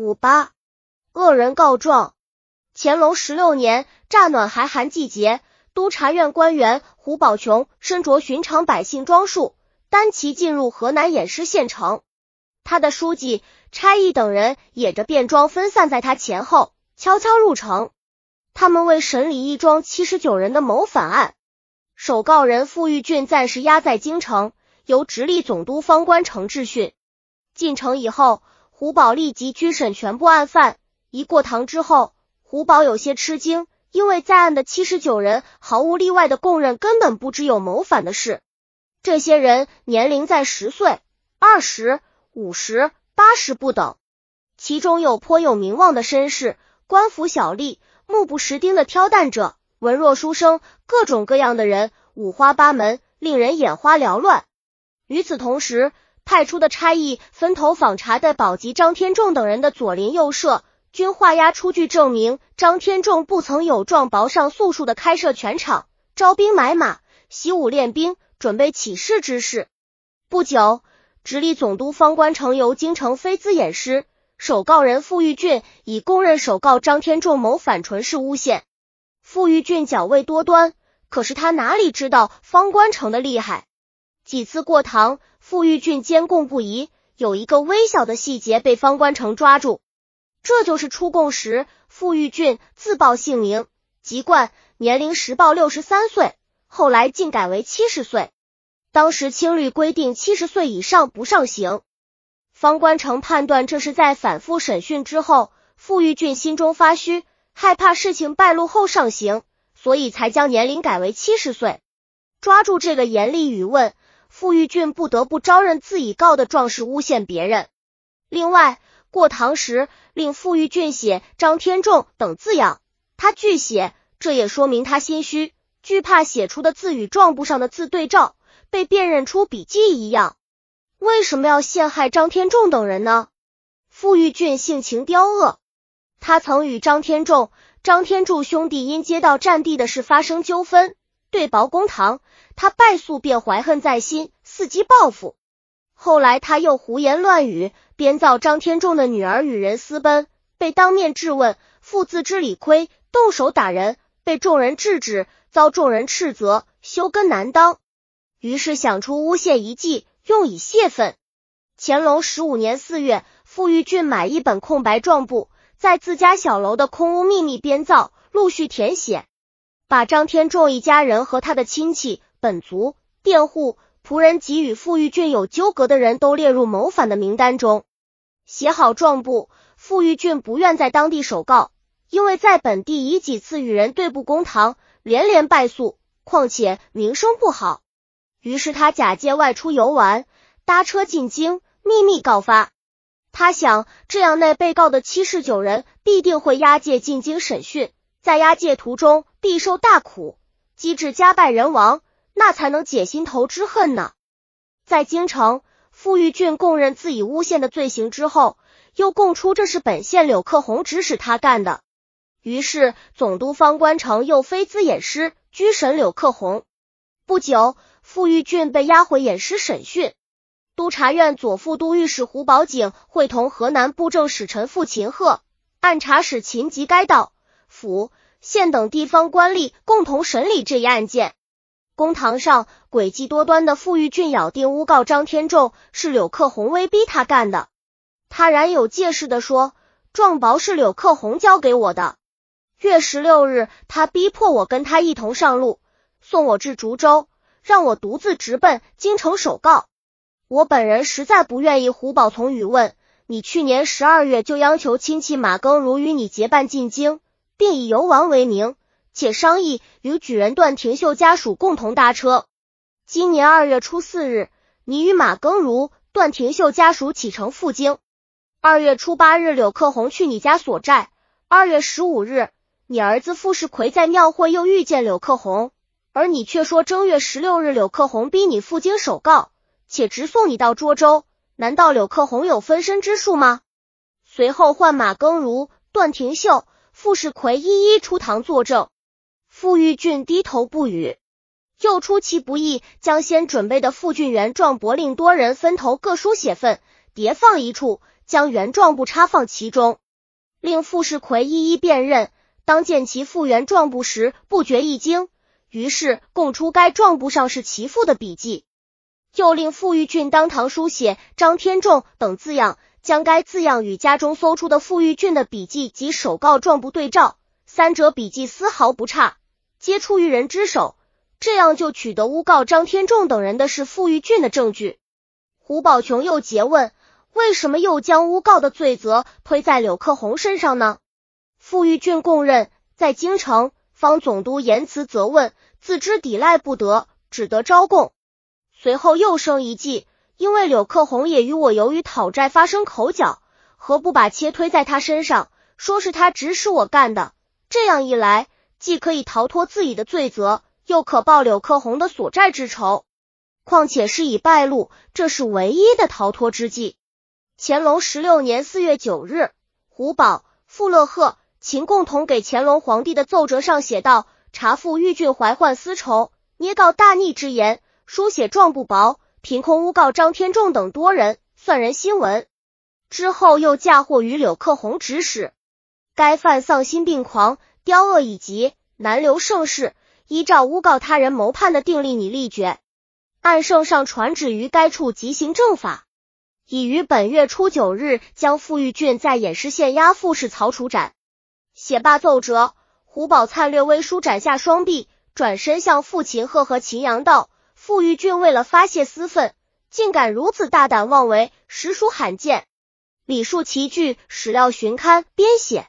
五八，恶人告状。乾隆十六年乍暖还寒季节，督察院官员胡宝琼身着寻常百姓装束，单骑进入河南偃师县城。他的书记、差役等人也着便装分散在他前后，悄悄入城。他们为审理一桩七十九人的谋反案，首告人傅玉俊暂时押在京城，由直隶总督方官城质询。进城以后，胡宝立即拘审全部案犯。一过堂之后，胡宝有些吃惊，因为在案的七十九人毫无例外的供认，根本不知有谋反的事。这些人年龄在十岁、二十五十、八十不等，其中有颇有名望的绅士、官府小吏。目不识丁的挑担者，文弱书生，各种各样的人，五花八门，令人眼花缭乱。与此同时，派出的差役分头访查的保级张天仲等人的左邻右舍，均画押出具证明张天仲不曾有状薄上诉数的开设全场、招兵买马、习武练兵、准备起事之事。不久，直隶总督方官城由京城飞资偃师。首告人傅玉俊已供认首告张天仲谋反纯是诬陷。傅玉俊狡魏多端，可是他哪里知道方官城的厉害？几次过堂，傅玉俊监供不疑，有一个微小的细节被方官成抓住，这就是出供时傅玉俊自报姓名，籍贯，年龄实报六十三岁，后来竟改为七十岁。当时清律规定七十岁以上不上刑。方官成判断这是在反复审讯之后，傅玉俊心中发虚，害怕事情败露后上刑，所以才将年龄改为七十岁。抓住这个严厉语问，傅玉俊不得不招认自己告的状是诬陷别人。另外，过堂时令傅玉俊写张天仲等字样，他拒写，这也说明他心虚，惧怕写出的字与状簿上的字对照，被辨认出笔迹一样。为什么要陷害张天仲等人呢？傅玉俊性情刁恶，他曾与张天仲、张天柱兄弟因接到战地的事发生纠纷，对簿公堂，他败诉便怀恨在心，伺机报复。后来他又胡言乱语，编造张天仲的女儿与人私奔，被当面质问，父自知理亏，动手打人，被众人制止，遭众人斥责，羞根难当，于是想出诬陷一计。用以泄愤。乾隆十五年四月，傅玉俊买一本空白状簿，在自家小楼的空屋秘密编造，陆续填写，把张天仲一家人和他的亲戚、本族、佃户、仆人及与傅玉俊有纠葛的人都列入谋反的名单中。写好状簿，傅玉俊不愿在当地首告，因为在本地已几次与人对簿公堂，连连败诉，况且名声不好。于是他假借外出游玩，搭车进京，秘密告发。他想，这样那被告的七十九人必定会押解进京审讯，在押解途中必受大苦，机智家败人亡，那才能解心头之恨呢。在京城，傅玉俊供认自己诬陷的罪行之后，又供出这是本县柳克宏指使他干的。于是总督方官城又飞资偃师，拘审柳克宏。不久。傅玉俊被押回偃师审讯，督察院左副都御史胡宝景会同河南布政使臣傅秦鹤、按察使秦吉该道、府、县等地方官吏共同审理这一案件。公堂上，诡计多端的傅玉俊咬定诬告张天仲是柳克宏威逼他干的。他然有借势的说，状薄是柳克宏交给我的。月十六日，他逼迫我跟他一同上路，送我至竹州。让我独自直奔京城首告。我本人实在不愿意。胡宝从语问你，去年十二月就央求亲戚马耕如与你结伴进京，并以游玩为名，且商议与举人段廷秀家属共同搭车。今年二月初四日，你与马耕如、段廷秀家属启程赴京。二月初八日，柳克宏去你家所在。二月十五日，你儿子傅世奎在庙会又遇见柳克宏。而你却说正月十六日柳克宏逼你赴京首告，且直送你到涿州，难道柳克宏有分身之术吗？随后唤马耕如、段廷秀、傅世奎一一出堂作证。傅玉俊低头不语，又出其不意，将先准备的傅俊元状簿令多人分头各书写份，叠放一处，将原状簿插放其中，令傅世奎一一辨认。当见其复原状簿时，不觉一惊，于是供出该状簿上是其父的笔迹，又令傅玉俊当堂书写张天仲等字样，将该字样与家中搜出的傅玉俊的笔迹及手告状簿对照，三者笔迹丝毫不差，皆出于人之手，这样就取得诬告张天仲等人的是傅玉俊的证据。胡宝琼又诘问：为什么又将诬告的罪责推在柳克宏身上呢？傅玉俊供认，在京城，方总督言辞责问，自知抵赖不得，只得招供。随后又生一计，因为柳克宏也与我由于讨债发生口角，何不把切推在他身上，说是他指使我干的？这样一来，既可以逃脱自己的罪责，又可报柳克宏的所债之仇。况且事已败露，这是唯一的逃脱之计。乾隆十六年四月九日，胡宝、傅乐鹤。秦共同给乾隆皇帝的奏折上写道：查复玉俊怀患私仇，捏告大逆之言，书写状不薄，凭空诬告张天仲等多人，算人新闻。之后又嫁祸于柳克宏指使，该犯丧心病狂，刁恶以及，难留盛世。依照诬告他人谋叛的定例拟立决，按圣上传旨于该处即行正法，已于本月初九日将傅玉俊在偃师县押赴市曹处斩。写罢奏折，胡宝灿略微舒展下双臂，转身向傅秦鹤和秦阳道：“傅玉俊为了发泄私愤，竟敢如此大胆妄为，实属罕见。”礼数齐聚，史料寻刊编写。